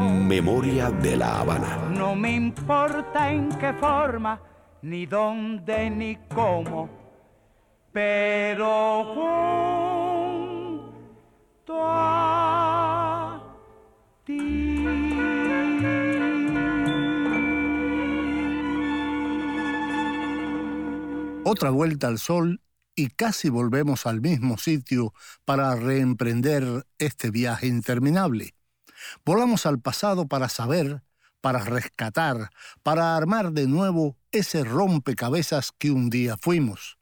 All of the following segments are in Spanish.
Memoria de la Habana. No me importa en qué forma, ni dónde, ni cómo, pero junto a Otra vuelta al sol y casi volvemos al mismo sitio para reemprender este viaje interminable. Volamos al pasado para saber, para rescatar, para armar de nuevo ese rompecabezas que un día fuimos.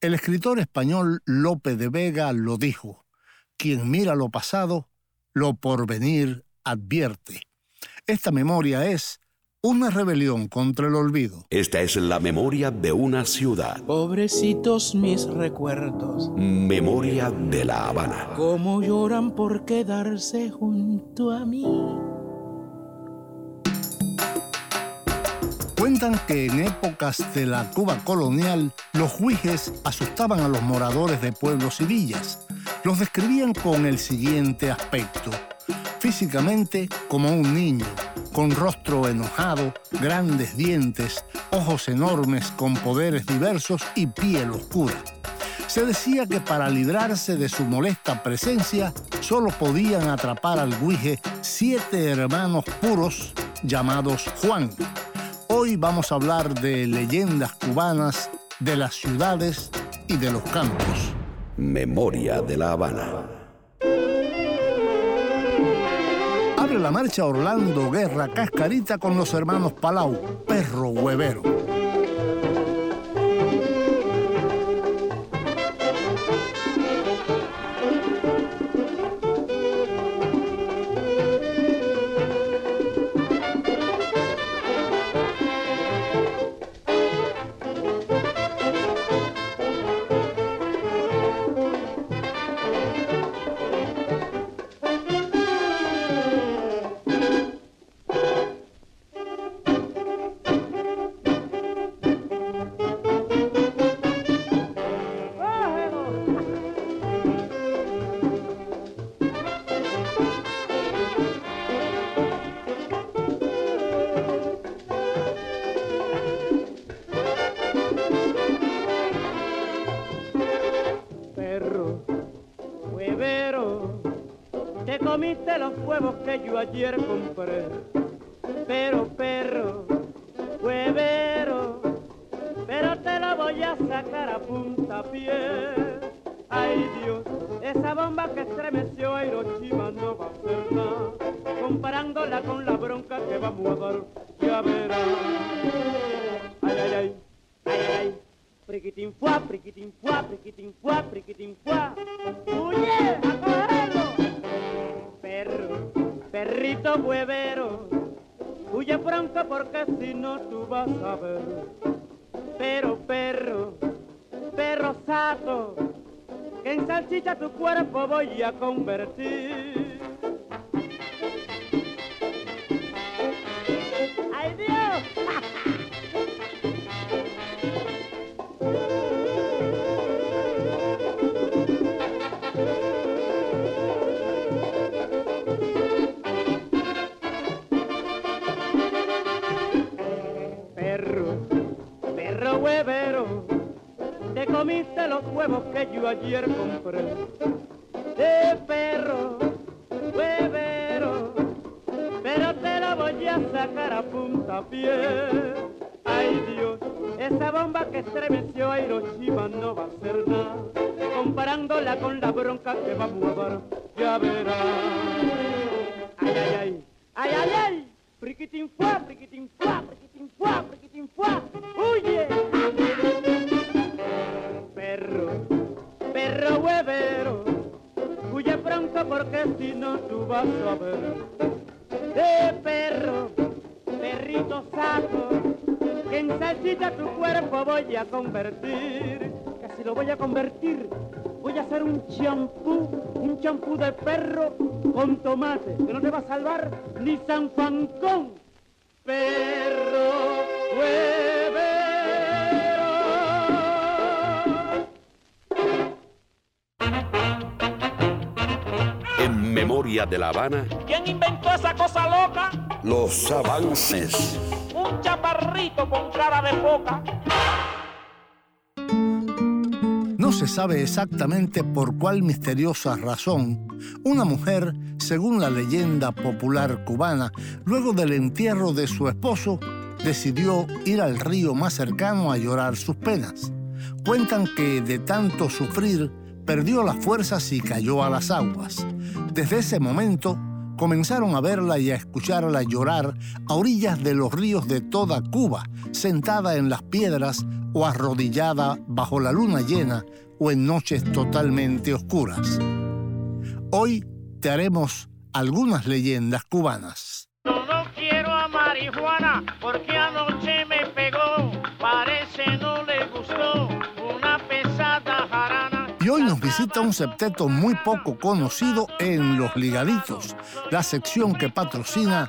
El escritor español Lope de Vega lo dijo, quien mira lo pasado, lo porvenir advierte. Esta memoria es una rebelión contra el olvido. Esta es la memoria de una ciudad. Pobrecitos mis recuerdos, Memoria de la Habana. cómo lloran por quedarse junto a mí. Cuentan que en épocas de la Cuba colonial, los juijes asustaban a los moradores de pueblos y villas. Los describían con el siguiente aspecto. Físicamente como un niño, con rostro enojado, grandes dientes, ojos enormes con poderes diversos y piel oscura. Se decía que para librarse de su molesta presencia, solo podían atrapar al guije siete hermanos puros llamados Juan. Hoy vamos a hablar de leyendas cubanas, de las ciudades y de los campos. Memoria de la Habana. Abre la marcha Orlando Guerra Cascarita con los hermanos Palau, perro huevero. Ayer compré. Pero perro, huevero, pero te lo voy a sacar a punta pie. Ay Dios, esa bomba que estremeció a Hiroshima no va a hacer nada. Comparándola con la bronca que vamos a dar, ya verás. Ay, ay, ay, ay, ay. Priquitín fuá, priquitín fuá, priquitín fuá, priquitín fuá. ¡Huye! ¡A cogerlo! Perro, perrito huevero, huye pronto porque si no tú vas a ver. Pero perro, perro sato, que en salchicha tu cuerpo voy a convertir. ¡Ay Dios! Comiste los huevos que yo ayer compré. De perro, huevero, pero te lo voy a sacar a punta pie. Ay Dios, esa bomba que estremeció a Hiroshima no va a ser nada. Comparándola con la bronca que vamos a dar, ya verás. Ay, ay, ay, ay, ay, ay. Priquitín fuá, priquitín fuá, priquitín fuá, priquitín fuá. ¡Huye! Perro huevero, huye pronto porque si no tú vas a ver. De perro, perrito saco, que en salchicha tu cuerpo voy a convertir, que si lo voy a convertir, voy a hacer un champú, un champú de perro con tomate, que no te va a salvar ni San Fancón. Perro huevero. Memoria de La Habana, ¿Quién inventó esa cosa loca? los avances. Un chaparrito con cara de foca. No se sabe exactamente por cuál misteriosa razón, una mujer, según la leyenda popular cubana, luego del entierro de su esposo, decidió ir al río más cercano a llorar sus penas. Cuentan que de tanto sufrir, perdió las fuerzas y cayó a las aguas. Desde ese momento, comenzaron a verla y a escucharla llorar a orillas de los ríos de toda Cuba, sentada en las piedras o arrodillada bajo la luna llena o en noches totalmente oscuras. Hoy te haremos algunas leyendas cubanas. No, quiero a porque anoche me hoy nos visita un septeto muy poco conocido en Los Ligaditos, la sección que patrocina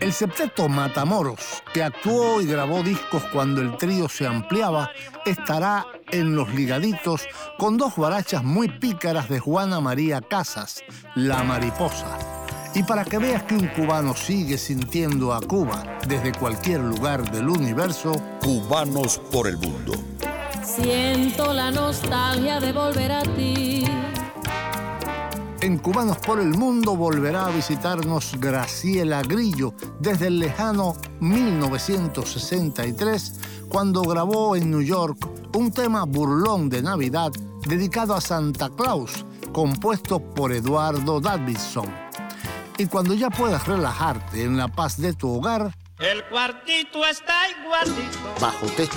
El septeto Matamoros, que actuó y grabó discos cuando el trío se ampliaba, estará en Los Ligaditos con dos guarachas muy pícaras de Juana María Casas, La Mariposa. Y para que veas que un cubano sigue sintiendo a Cuba desde cualquier lugar del universo, Cubanos por el mundo. Siento la nostalgia de volver a ti. En Cubanos por el Mundo volverá a visitarnos Graciela Grillo desde el lejano 1963, cuando grabó en New York un tema burlón de Navidad dedicado a Santa Claus, compuesto por Eduardo Davidson. Y cuando ya puedas relajarte en la paz de tu hogar, El cuartito está igualito bajo techo,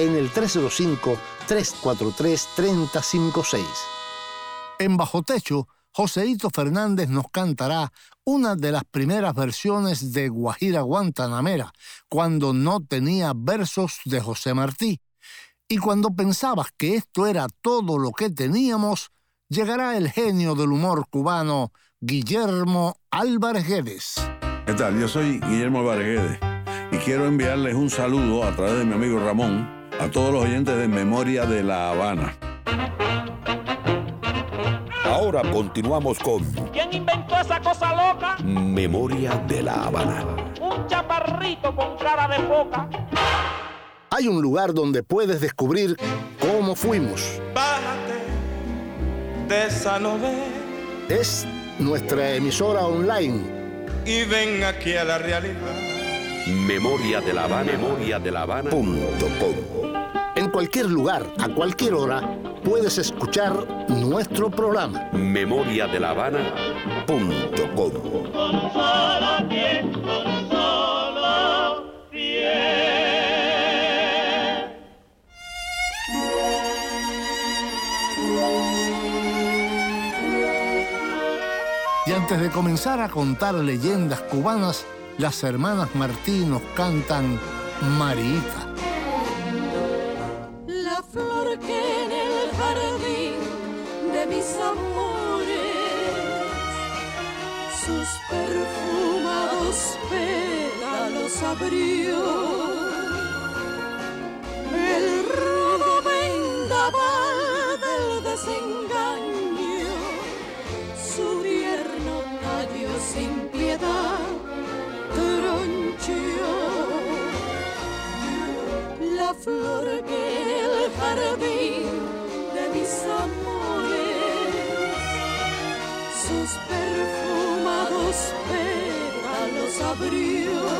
en el 305-343-3056. En Bajo Techo, Joseito Fernández nos cantará una de las primeras versiones de Guajira Guantanamera, cuando no tenía versos de José Martí. Y cuando pensabas que esto era todo lo que teníamos, llegará el genio del humor cubano, Guillermo Álvarez Guedes. ¿Qué tal? Yo soy Guillermo Varguedes y quiero enviarles un saludo a través de mi amigo Ramón a todos los oyentes de Memoria de La Habana. Ahora continuamos con ¿Quién inventó esa cosa loca? Memoria de La Habana. Un chaparrito con cara de foca. Hay un lugar donde puedes descubrir cómo fuimos. Bájate de esa novela Es nuestra emisora online. y ven aquí a la realidad. Memoria de La Habana. Memoria de La Habana. Punto com. En cualquier lugar, a cualquier hora, puedes escuchar nuestro programa. Memoria de La Habana. Punto com. Y antes de comenzar a contar leyendas cubanas, las hermanas Martín nos cantan Marita. La flor que en el jardín de mis amores, sus perfumados pétalos abrió. El rudo vendaval del desengaño, su tierno tallo sin piedad flor que en el jardín de mis amores, sus perfumados pétalos abrió.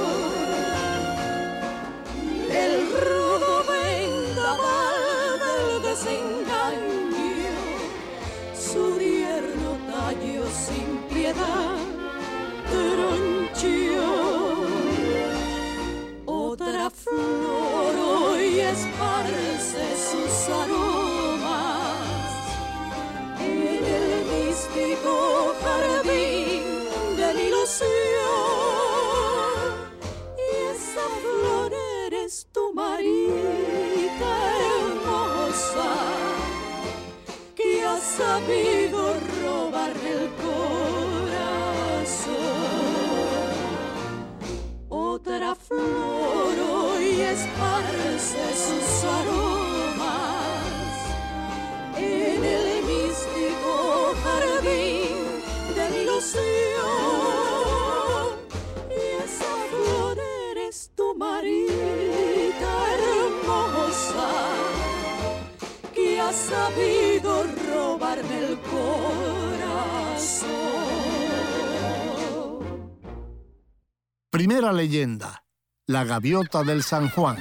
Leyenda, la gaviota del San Juan.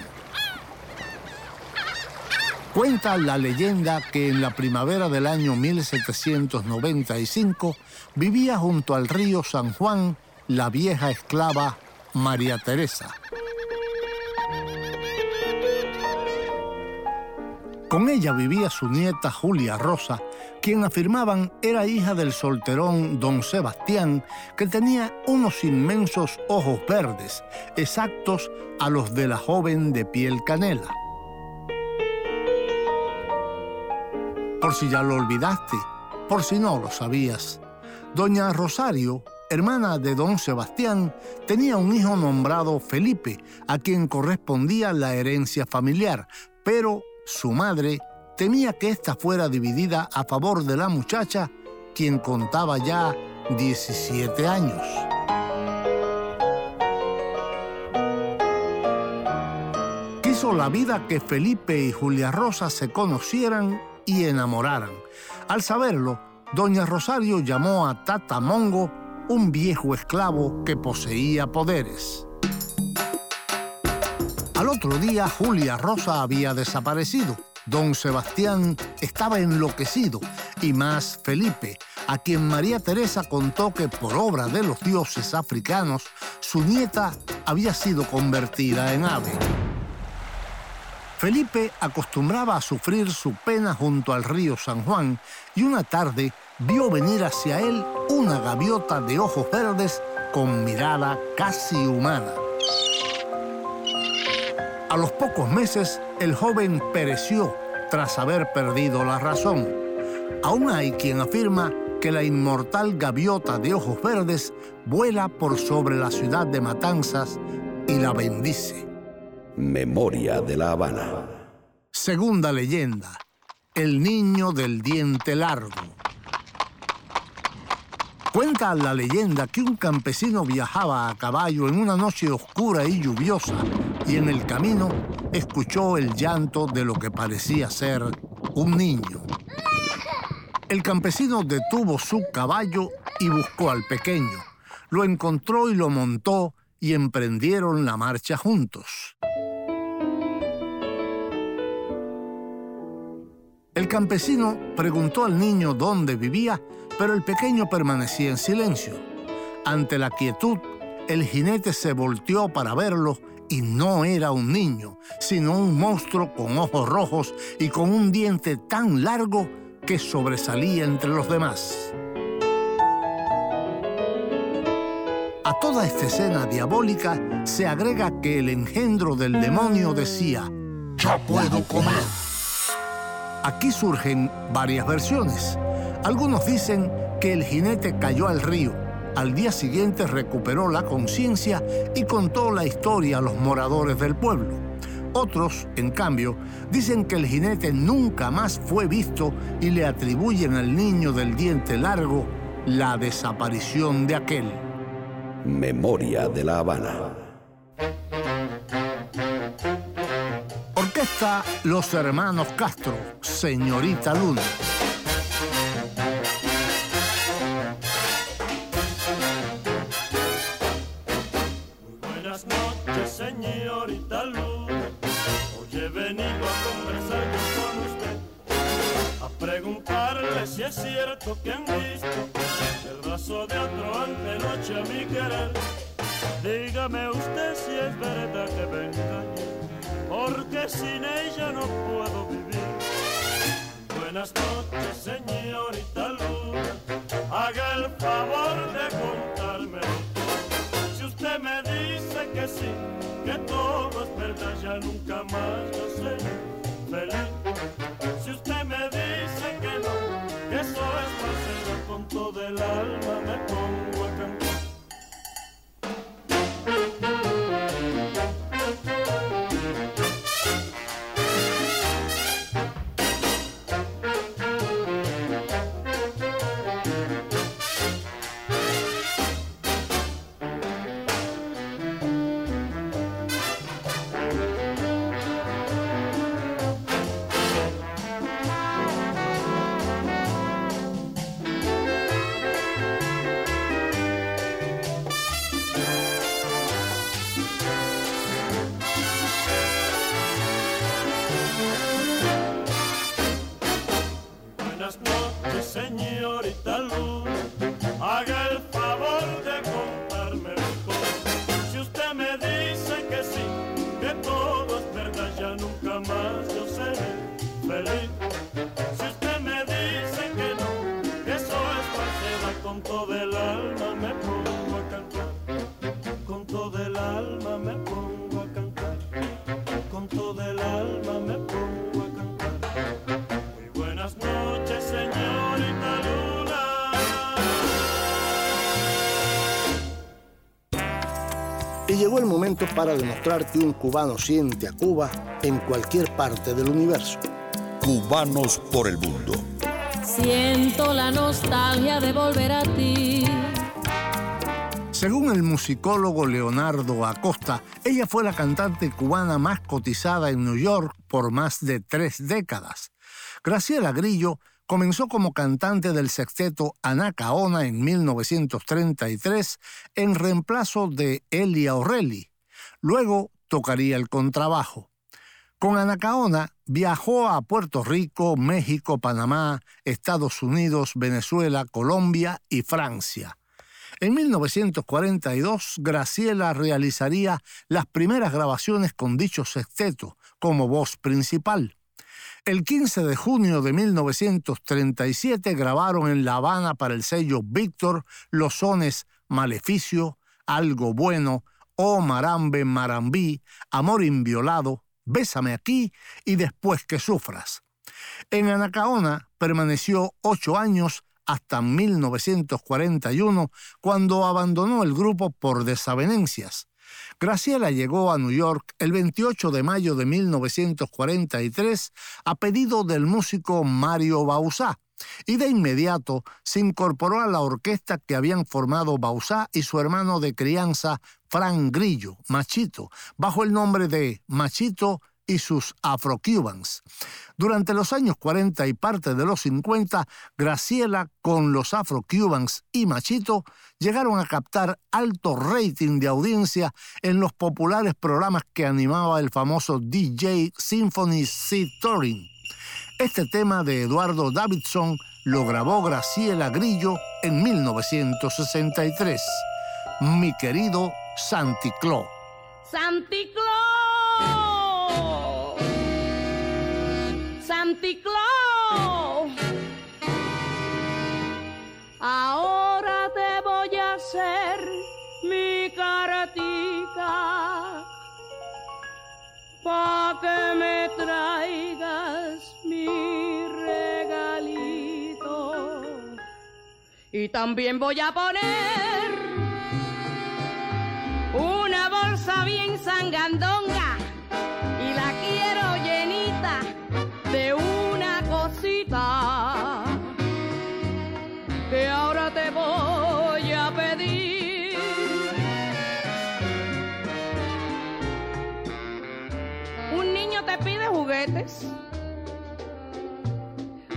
Cuenta la leyenda que en la primavera del año 1795 vivía junto al río San Juan la vieja esclava María Teresa. Con ella vivía su nieta Julia Rosa, quien afirmaban era hija del solterón don Sebastián, que tenía unos inmensos ojos verdes, exactos a los de la joven de piel canela. Por si ya lo olvidaste, por si no lo sabías, doña Rosario, hermana de don Sebastián, tenía un hijo nombrado Felipe, a quien correspondía la herencia familiar, pero su madre temía que ésta fuera dividida a favor de la muchacha, quien contaba ya 17 años. Quiso la vida que Felipe y Julia Rosa se conocieran y enamoraran. Al saberlo, doña Rosario llamó a Tata Mongo, un viejo esclavo que poseía poderes. Al otro día, Julia Rosa había desaparecido. Don Sebastián estaba enloquecido y más Felipe, a quien María Teresa contó que por obra de los dioses africanos, su nieta había sido convertida en ave. Felipe acostumbraba a sufrir su pena junto al río San Juan y una tarde vio venir hacia él una gaviota de ojos verdes con mirada casi humana. A los pocos meses, el joven pereció tras haber perdido la razón. Aún hay quien afirma que la inmortal gaviota de ojos verdes vuela por sobre la ciudad de Matanzas y la bendice. Memoria de la Habana. Segunda leyenda, el niño del diente largo. Cuenta la leyenda que un campesino viajaba a caballo en una noche oscura y lluviosa y en el camino escuchó el llanto de lo que parecía ser un niño. El campesino detuvo su caballo y buscó al pequeño. Lo encontró y lo montó y emprendieron la marcha juntos. El campesino preguntó al niño dónde vivía, pero el pequeño permanecía en silencio. Ante la quietud, el jinete se volteó para verlo y no era un niño, sino un monstruo con ojos rojos y con un diente tan largo que sobresalía entre los demás. A toda esta escena diabólica se agrega que el engendro del demonio decía, ¡Ya puedo comer! Aquí surgen varias versiones. Algunos dicen que el jinete cayó al río. Al día siguiente recuperó la conciencia y contó la historia a los moradores del pueblo. Otros, en cambio, dicen que el jinete nunca más fue visto y le atribuyen al niño del diente largo la desaparición de aquel. Memoria de la Habana. Orquesta Los Hermanos Castro, Señorita Luna. Porque sin ella no puedo vivir. Buenas noches, señorita Luna, haga el favor de contarme. Si usted me dice que sí, que todo es verdad, ya nunca más yo seré feliz. Si usted me dice que no, que eso es con todo el alma me pongo para demostrar que un cubano siente a Cuba en cualquier parte del universo. Cubanos por el mundo. Siento la nostalgia de volver a ti. Según el musicólogo Leonardo Acosta, ella fue la cantante cubana más cotizada en New York por más de tres décadas. Graciela Grillo Comenzó como cantante del sexteto Anacaona en 1933 en reemplazo de Elia Orelli. Luego tocaría el contrabajo. Con Anacaona viajó a Puerto Rico, México, Panamá, Estados Unidos, Venezuela, Colombia y Francia. En 1942, Graciela realizaría las primeras grabaciones con dicho sexteto como voz principal. El 15 de junio de 1937 grabaron en La Habana para el sello Víctor los sones Maleficio, Algo Bueno, Oh Marambe Marambí, Amor Inviolado, Bésame aquí y Después que Sufras. En Anacaona permaneció ocho años hasta 1941, cuando abandonó el grupo por desavenencias. Graciela llegó a New York el 28 de mayo de 1943 a pedido del músico Mario Bausá y de inmediato se incorporó a la orquesta que habían formado Bausá y su hermano de crianza Frank Grillo, Machito, bajo el nombre de Machito y sus Afro-Cubans. Durante los años 40 y parte de los 50, Graciela con los Afro-Cubans y Machito llegaron a captar alto rating de audiencia en los populares programas que animaba el famoso DJ Symphony C. Touring. Este tema de Eduardo Davidson lo grabó Graciela Grillo en 1963. Mi querido Santi Clo. Pa' que me traigas mi regalito. Y también voy a poner una bolsa bien sangandonga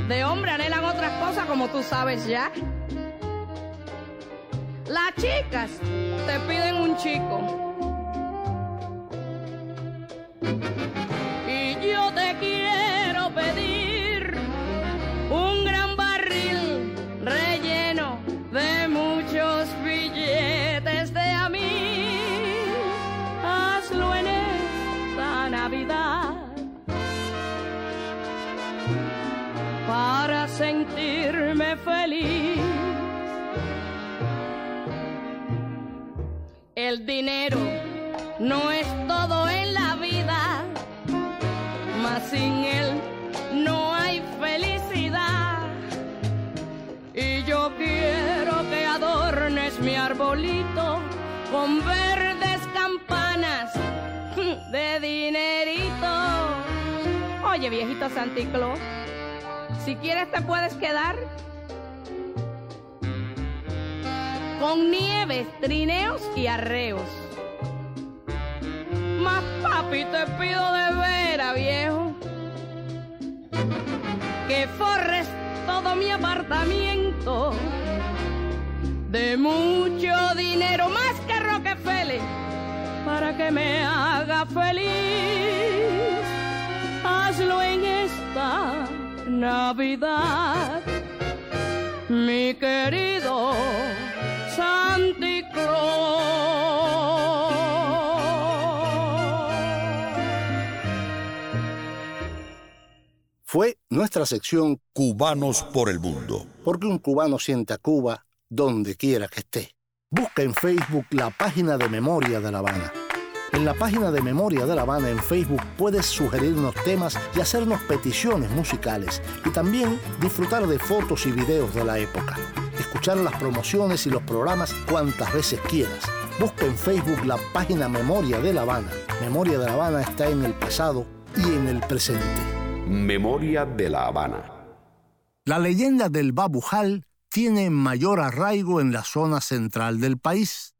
De hombre anhelan otras cosas como tú sabes ya. Las chicas te piden un chico. El dinero no es todo en la vida, mas sin él no hay felicidad. Y yo quiero que adornes mi arbolito con verdes campanas de dinerito. Oye, viejito Santiclo, si quieres te puedes quedar con nieves, trineos y arreos. Más papi te pido de vera, viejo, que forres todo mi apartamento de mucho dinero, más que Rockefeller, para que me haga feliz. Hazlo en esta Navidad, mi querido Fue nuestra sección Cubanos por el Mundo. Porque un cubano siente a Cuba donde quiera que esté. Busca en Facebook la página de Memoria de La Habana. En la página de Memoria de La Habana en Facebook puedes sugerirnos temas y hacernos peticiones musicales y también disfrutar de fotos y videos de la época. Escuchar las promociones y los programas cuantas veces quieras. Busca en Facebook la página Memoria de La Habana. Memoria de La Habana está en el pasado y en el presente. Memoria de La Habana. La leyenda del Babujal tiene mayor arraigo en la zona central del país.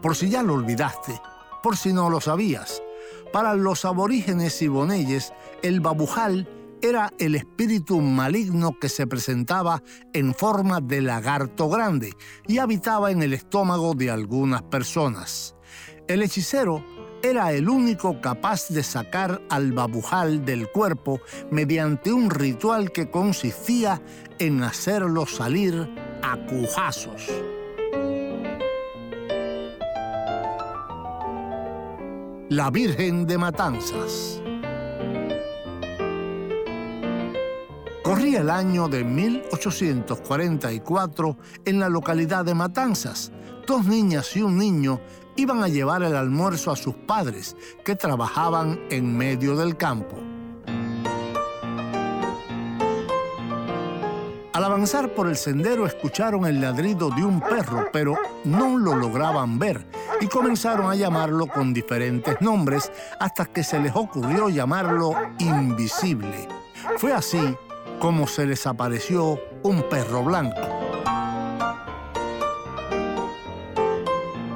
Por si ya lo olvidaste, por si no lo sabías, para los aborígenes iboneyes, el babujal era el espíritu maligno que se presentaba en forma de lagarto grande y habitaba en el estómago de algunas personas. El hechicero era el único capaz de sacar al babujal del cuerpo mediante un ritual que consistía en hacerlo salir a cujazos. La Virgen de Matanzas. Corría el año de 1844 en la localidad de Matanzas. Dos niñas y un niño iban a llevar el almuerzo a sus padres, que trabajaban en medio del campo. Al avanzar por el sendero escucharon el ladrido de un perro, pero no lo lograban ver y comenzaron a llamarlo con diferentes nombres hasta que se les ocurrió llamarlo invisible. Fue así como se les apareció un perro blanco.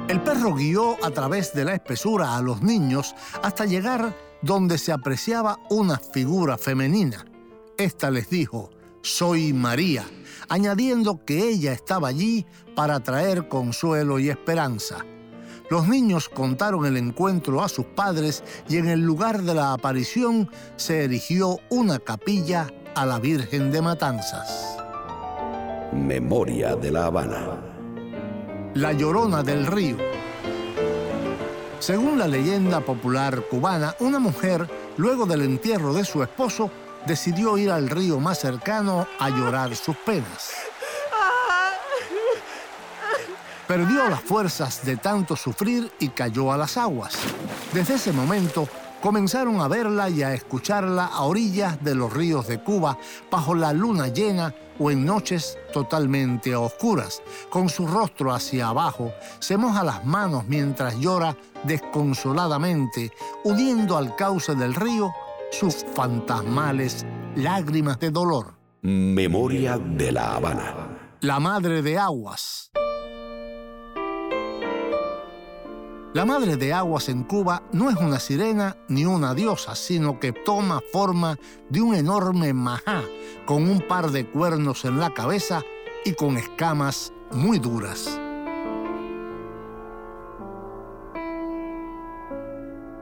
El perro guió a través de la espesura a los niños hasta llegar donde se apreciaba una figura femenina. Esta les dijo, soy María, añadiendo que ella estaba allí para traer consuelo y esperanza. Los niños contaron el encuentro a sus padres y en el lugar de la aparición se erigió una capilla a la Virgen de Matanzas. Memoria de la Habana. La Llorona del Río. Según la leyenda popular cubana, una mujer, luego del entierro de su esposo, decidió ir al río más cercano a llorar sus penas. Perdió las fuerzas de tanto sufrir y cayó a las aguas. Desde ese momento, comenzaron a verla y a escucharla a orillas de los ríos de Cuba, bajo la luna llena o en noches totalmente oscuras. Con su rostro hacia abajo, se moja las manos mientras llora desconsoladamente, uniendo al cauce del río sus fantasmales lágrimas de dolor. Memoria de la Habana. La Madre de Aguas. La Madre de Aguas en Cuba no es una sirena ni una diosa, sino que toma forma de un enorme majá con un par de cuernos en la cabeza y con escamas muy duras.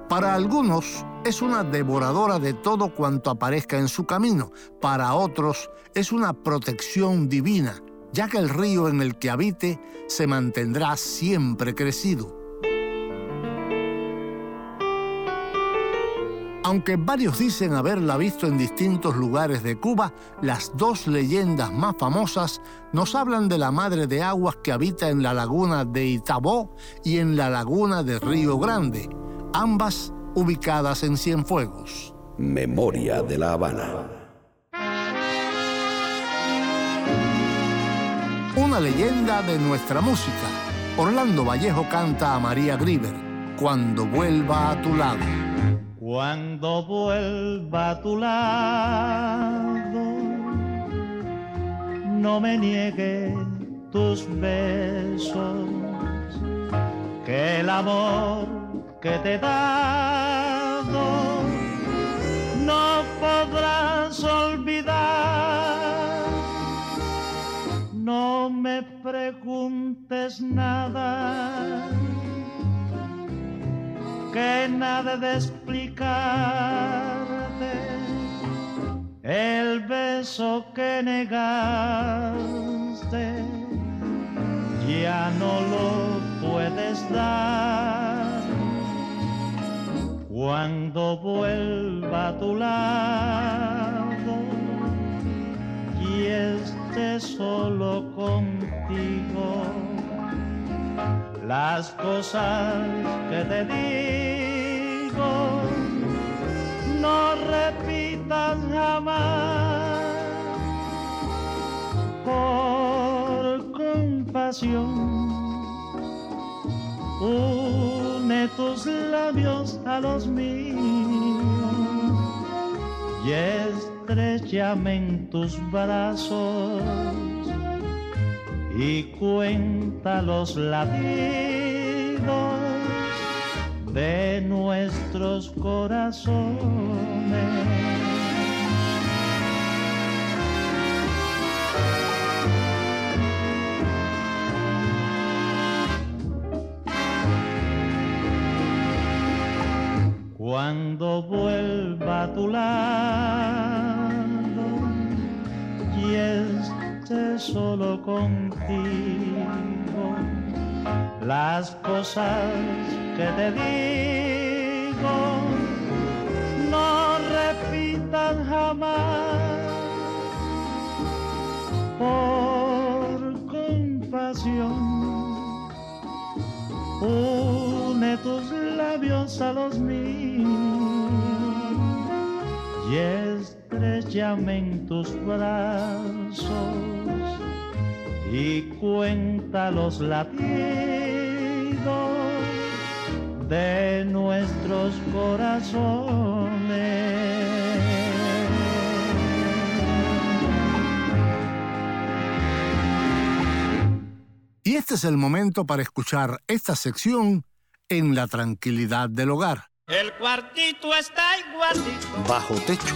Para algunos es una devoradora de todo cuanto aparezca en su camino, para otros es una protección divina, ya que el río en el que habite se mantendrá siempre crecido. Aunque varios dicen haberla visto en distintos lugares de Cuba, las dos leyendas más famosas nos hablan de la Madre de Aguas que habita en la laguna de Itabó y en la laguna de Río Grande, ambas ubicadas en Cienfuegos. Memoria de la Habana. Una leyenda de nuestra música. Orlando Vallejo canta a María Grieber, Cuando vuelva a tu lado. Cuando vuelva a tu lado, no me niegue tus besos, que el amor que te he dado no podrás olvidar. No me preguntes nada que nada de explicarte. El beso que negaste ya no lo puedes dar. Cuando vuelva a tu lado y esté solo contigo las cosas que te digo. No repitas jamás por compasión. Une tus labios a los míos y estrechame en tus brazos y cuenta los latidos de nuestros corazones. Cuando vuelva a tu lado y esté solo contigo, las cosas que te digo no repitan jamás por compasión. Une tus labios a los míos y estrechame en tus brazos y cuenta los latidos de nuestros corazones. Y este es el momento para escuchar esta sección en la tranquilidad del hogar. El cuartito está igualito. Bajo techo,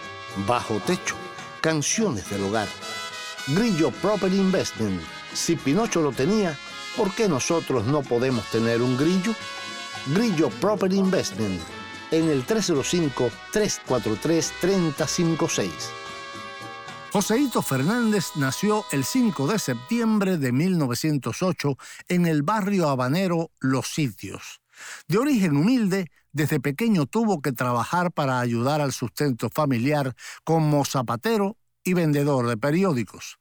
Bajo techo, canciones del hogar. Grillo Property Investment. Si Pinocho lo tenía, ¿por qué nosotros no podemos tener un grillo? Grillo Property Investment. En el 305-343-3056. Joseito Fernández nació el 5 de septiembre de 1908 en el barrio habanero Los Sitios. De origen humilde, desde pequeño tuvo que trabajar para ayudar al sustento familiar como zapatero y vendedor de periódicos.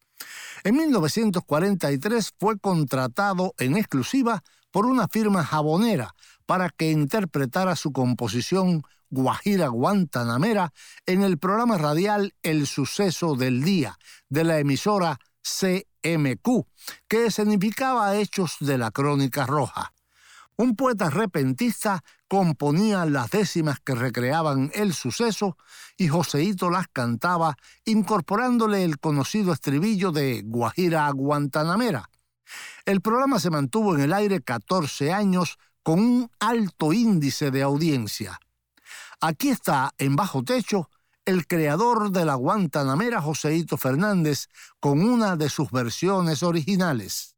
En 1943 fue contratado en exclusiva por una firma jabonera para que interpretara su composición Guajira Guantanamera en el programa radial El Suceso del Día de la emisora CMQ, que significaba Hechos de la Crónica Roja. Un poeta repentista componía las décimas que recreaban el suceso y Joseito las cantaba incorporándole el conocido estribillo de Guajira Guantanamera. El programa se mantuvo en el aire 14 años con un alto índice de audiencia. Aquí está, en bajo techo, el creador de la Guantanamera, Joseito Fernández, con una de sus versiones originales.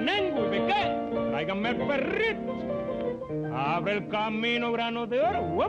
Manengo y Bequé, tráiganme perrito, abre el camino grano de oro, Fue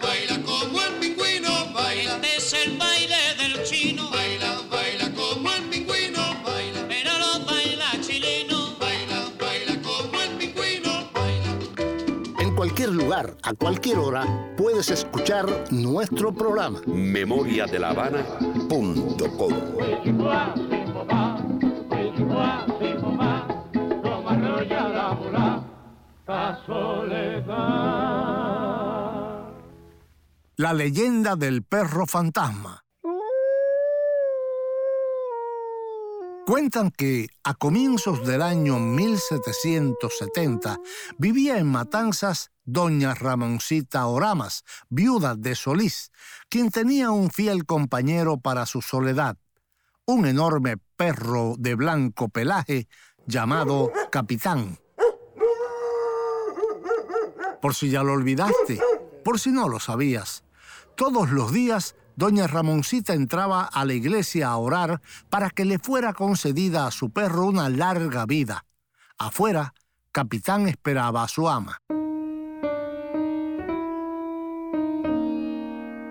lugar, a cualquier hora, puedes escuchar nuestro programa. memoriadelavana.com. La leyenda del perro fantasma. Cuentan que a comienzos del año 1770 vivía en Matanzas doña Ramoncita Oramas, viuda de Solís, quien tenía un fiel compañero para su soledad, un enorme perro de blanco pelaje llamado Capitán. Por si ya lo olvidaste, por si no lo sabías. Todos los días, doña Ramoncita entraba a la iglesia a orar para que le fuera concedida a su perro una larga vida. Afuera, Capitán esperaba a su ama.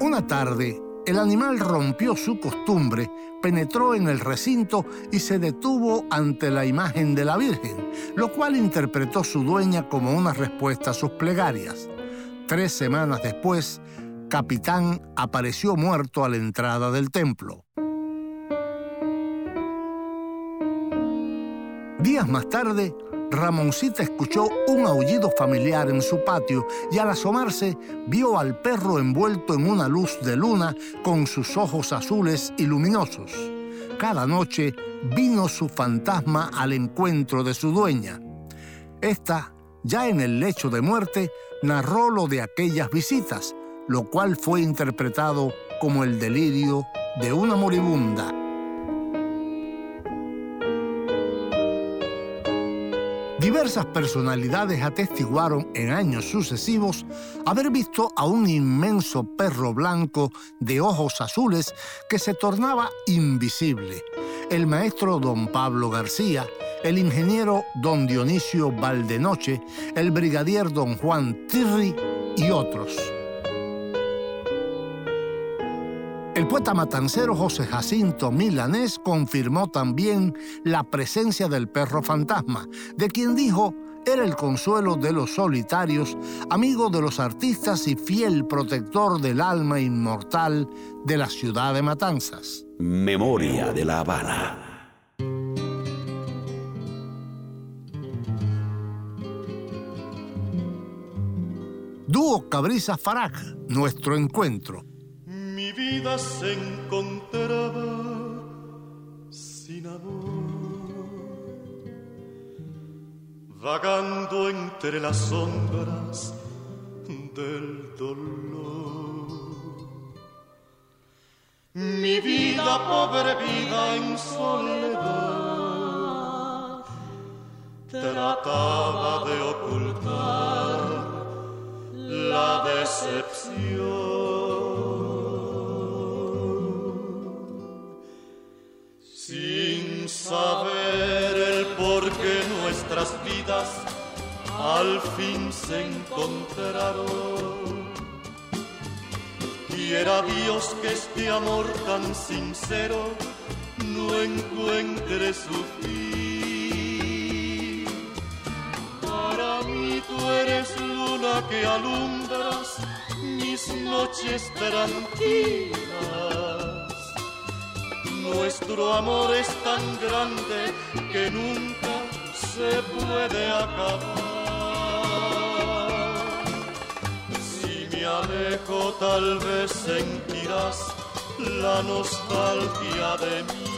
Una tarde, El animal rompió su costumbre, penetró en el recinto y se detuvo ante la imagen de la Virgen, lo cual interpretó su dueña como una respuesta a sus plegarias. Tres semanas después, Capitán apareció muerto a la entrada del templo. Días más tarde, Ramoncita escuchó un aullido familiar en su patio y al asomarse vio al perro envuelto en una luz de luna con sus ojos azules y luminosos. Cada noche vino su fantasma al encuentro de su dueña. Esta, ya en el lecho de muerte, narró lo de aquellas visitas, lo cual fue interpretado como el delirio de una moribunda. Diversas personalidades atestiguaron en años sucesivos haber visto a un inmenso perro blanco de ojos azules que se tornaba invisible. El maestro don Pablo García, el ingeniero don Dionisio Valdenoche, el brigadier don Juan Tirri y otros. Poeta matancero José Jacinto Milanés confirmó también la presencia del perro fantasma, de quien dijo era el consuelo de los solitarios, amigo de los artistas y fiel protector del alma inmortal de la ciudad de Matanzas. Memoria de la Habana. Dúo Cabriza Faraj, nuestro encuentro mi vida se encontraba sin amor, vagando entre las sombras del dolor. Mi vida, pobre vida en soledad, trataba de ocultar la decepción. Saber el por qué nuestras vidas al fin se encontraron. Quiera Dios que este amor tan sincero no encuentre su fin. Para mí tú eres luna que alumbras mis noches tranquilas nuestro amor es tan grande que nunca se puede acabar. Si me alejo tal vez sentirás la nostalgia de mí.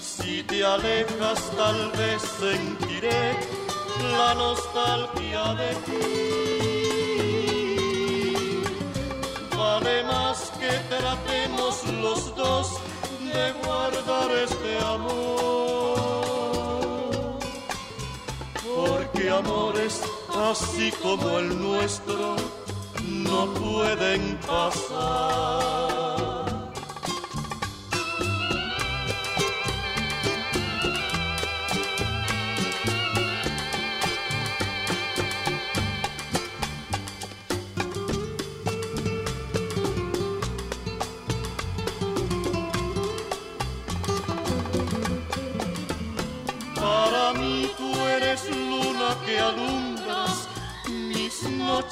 Si te alejas tal vez sentiré la nostalgia de ti. Vale más que tratemos los dos de guardar este amor. Porque amores así como el nuestro no pueden pasar.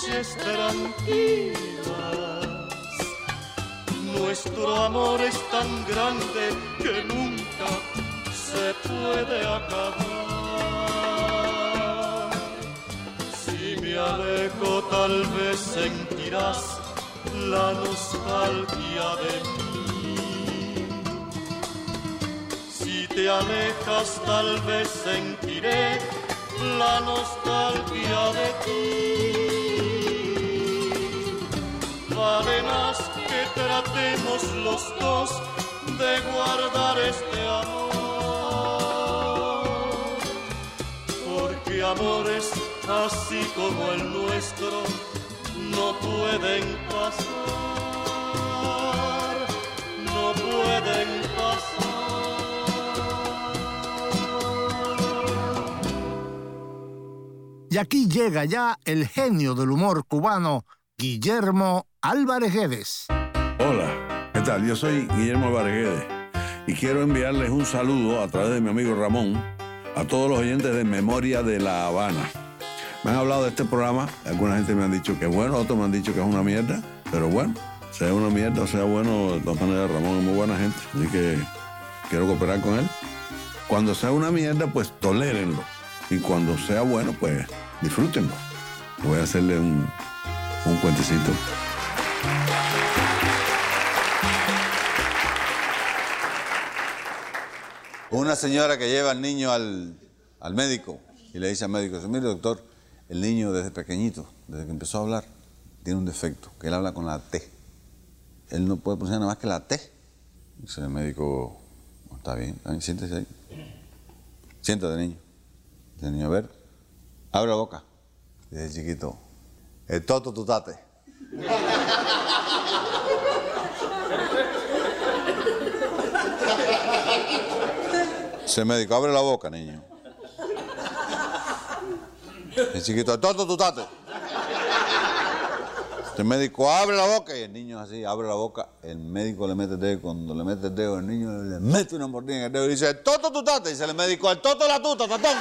Noches tranquilas. Nuestro amor es tan grande que nunca se puede acabar. Si me alejo tal vez sentirás la nostalgia de mí. Si te alejas tal vez sentiré la nostalgia de ti. Vale más que tratemos los dos de guardar este amor. Porque amores así como el nuestro no pueden pasar, no pueden pasar. Y aquí llega ya el genio del humor cubano, Guillermo Álvarez Guedes. Hola, ¿qué tal? Yo soy Guillermo Álvarez Guedes y quiero enviarles un saludo a través de mi amigo Ramón a todos los oyentes de Memoria de La Habana. Me han hablado de este programa, alguna gente me han dicho que es bueno, otros me han dicho que es una mierda, pero bueno, sea una mierda o sea bueno, de todas maneras Ramón es muy buena gente, así que quiero cooperar con él. Cuando sea una mierda, pues tolérenlo. Y cuando sea bueno, pues disfrútenlo. Voy a hacerle un, un cuentecito. Una señora que lleva al niño al, al médico y le dice al médico, mire doctor, el niño desde pequeñito, desde que empezó a hablar, tiene un defecto, que él habla con la T. Él no puede pronunciar nada más que la T. Dice el médico, está bien, siéntese ahí. Siéntate, niño. Dice el niño, a ver, abre la boca. Dice el chiquito, el toto tutate. Dice el médico, abre la boca, niño. El chiquito, el toto tutate. El médico abre la boca y el niño así, abre la boca. El médico le mete el dedo. Cuando le mete el dedo, el niño le mete una mordida en el dedo y dice, toto tutate. Dice el médico, el toto la tuta, tatón.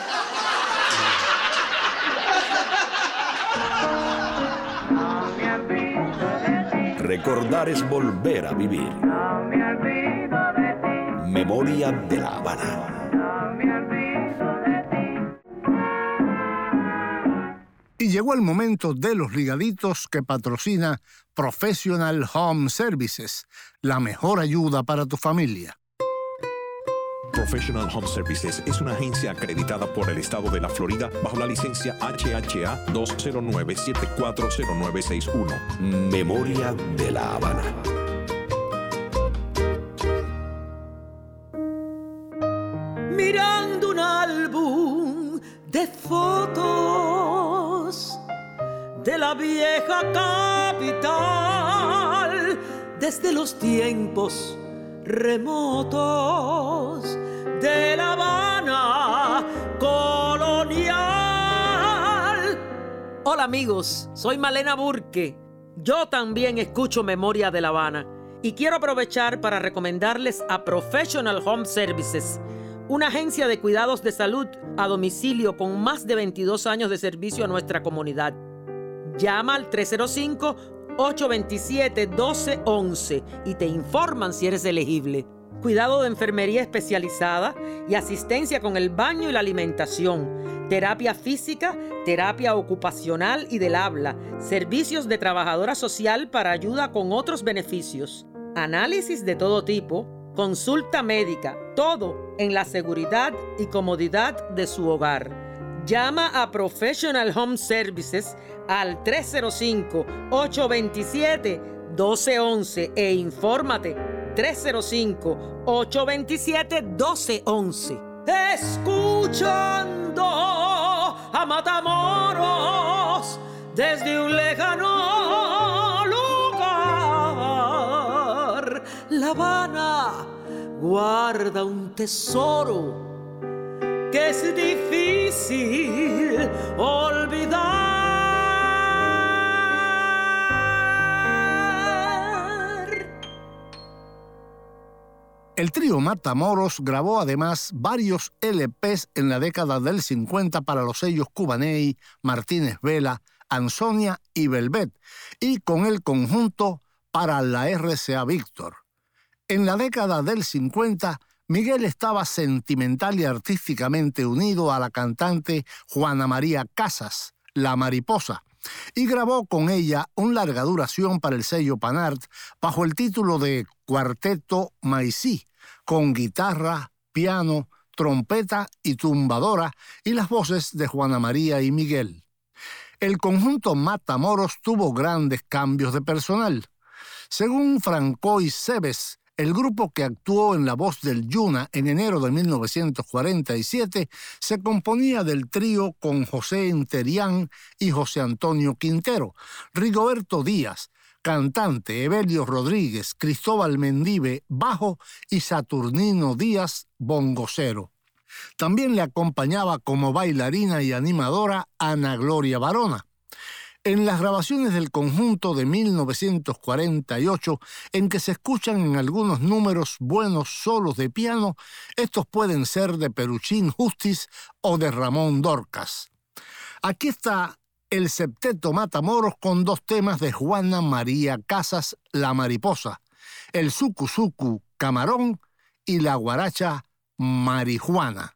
Recordar es volver a vivir. Memoria de la Habana. Y llegó el momento de los ligaditos que patrocina Professional Home Services, la mejor ayuda para tu familia. Professional Home Services es una agencia acreditada por el estado de la Florida bajo la licencia HHA 209-740961. Memoria de la Habana. Mirando un álbum de fotos de la vieja capital desde los tiempos remotos de La Habana colonial. Hola amigos, soy Malena Burke. Yo también escucho Memoria de La Habana y quiero aprovechar para recomendarles a Professional Home Services, una agencia de cuidados de salud a domicilio con más de 22 años de servicio a nuestra comunidad. Llama al 305-827-1211 y te informan si eres elegible. Cuidado de enfermería especializada y asistencia con el baño y la alimentación. Terapia física, terapia ocupacional y del habla. Servicios de trabajadora social para ayuda con otros beneficios. Análisis de todo tipo. Consulta médica. Todo en la seguridad y comodidad de su hogar. Llama a Professional Home Services al 305-827-1211 e infórmate 305-827-1211. Escuchando a Matamoros desde un lejano lugar. La Habana guarda un tesoro es difícil olvidar. El trío Matamoros grabó además varios LPs en la década del 50 para los sellos Cubanei, Martínez Vela, Ansonia y Velvet, y con el conjunto para la RCA Víctor. En la década del 50, Miguel estaba sentimental y artísticamente unido a la cantante Juana María Casas, La Mariposa, y grabó con ella un larga duración para el sello Panart bajo el título de Cuarteto Maicí, con guitarra, piano, trompeta y tumbadora y las voces de Juana María y Miguel. El conjunto Matamoros tuvo grandes cambios de personal. Según Francois Cebes, el grupo que actuó en la voz del Yuna en enero de 1947 se componía del trío con José Interián y José Antonio Quintero, Rigoberto Díaz, cantante Evelio Rodríguez, Cristóbal Mendive, bajo y Saturnino Díaz, bongocero. También le acompañaba como bailarina y animadora Ana Gloria Barona. En las grabaciones del conjunto de 1948, en que se escuchan en algunos números buenos solos de piano, estos pueden ser de Peruchín Justiz o de Ramón Dorcas. Aquí está el septeto Matamoros con dos temas de Juana María Casas, La Mariposa, el Sucu Sucu Camarón y la guaracha Marijuana.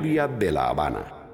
de La Habana.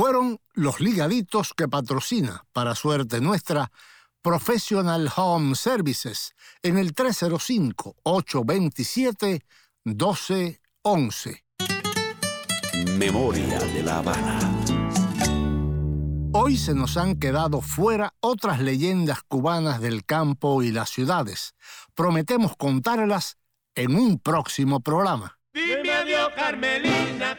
Fueron los ligaditos que patrocina, para suerte nuestra, Professional Home Services en el 305-827-1211. Memoria de la Habana. Hoy se nos han quedado fuera otras leyendas cubanas del campo y las ciudades. Prometemos contarlas en un próximo programa. Dime adiós, Carmelina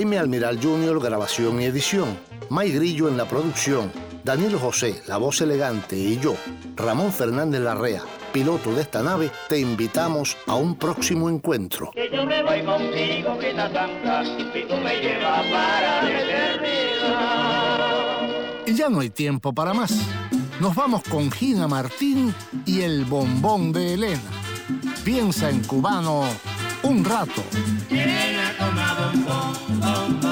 Jaime Almiral Jr., grabación y edición. May Grillo en la producción. Danilo José, la voz elegante, y yo, Ramón Fernández Larrea, piloto de esta nave, te invitamos a un próximo encuentro. Que yo me voy contigo, Santa, y tú me llevas para la eternidad. Y ya no hay tiempo para más. Nos vamos con Gina Martín y el bombón de Elena. Piensa en cubano un rato. Oh. bum.